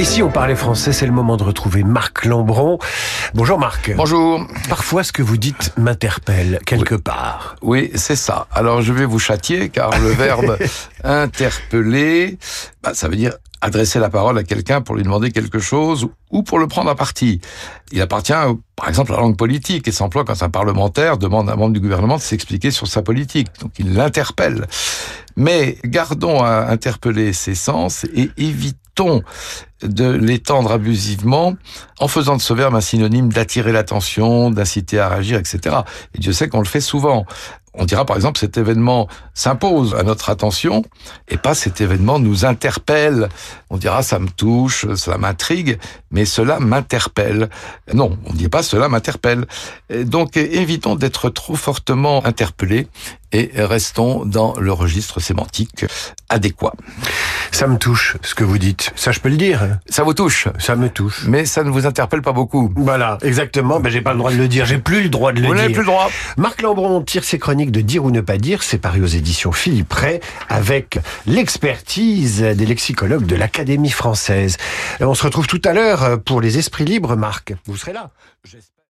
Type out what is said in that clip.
Et si on parlait français, c'est le moment de retrouver Marc Lambron. Bonjour Marc. Bonjour. Parfois, ce que vous dites m'interpelle quelque part. Oui, c'est ça. Alors, je vais vous châtier, car le verbe interpeller, bah, ça veut dire adresser la parole à quelqu'un pour lui demander quelque chose ou pour le prendre à partie. Il appartient, par exemple, à la langue politique et s'emploie quand un parlementaire demande à un membre du gouvernement de s'expliquer sur sa politique. Donc, il l'interpelle. Mais gardons à interpeller ses sens et évitons de l'étendre abusivement en faisant de ce verbe un synonyme d'attirer l'attention, d'inciter à réagir, etc. Et Dieu sait qu'on le fait souvent. On dira par exemple cet événement s'impose à notre attention et pas cet événement nous interpelle. On dira ça me touche, cela m'intrigue, mais cela m'interpelle. Non, on ne dit pas cela m'interpelle. Donc évitons d'être trop fortement interpellés et restons dans le registre sémantique adéquat. Ça me touche, ce que vous dites. Ça, je peux le dire. Ça vous touche. Ça me touche. Mais ça ne vous interpelle pas beaucoup. Voilà, exactement. Ben, j'ai pas le droit de le dire. J'ai plus le droit de le vous dire. Vous n'avez plus le droit. Marc Lambron tire ses chroniques de Dire ou ne pas dire. C'est paru aux éditions Philippe Ray avec l'expertise des lexicologues de l'Académie française. On se retrouve tout à l'heure pour les esprits libres, Marc. Vous serez là.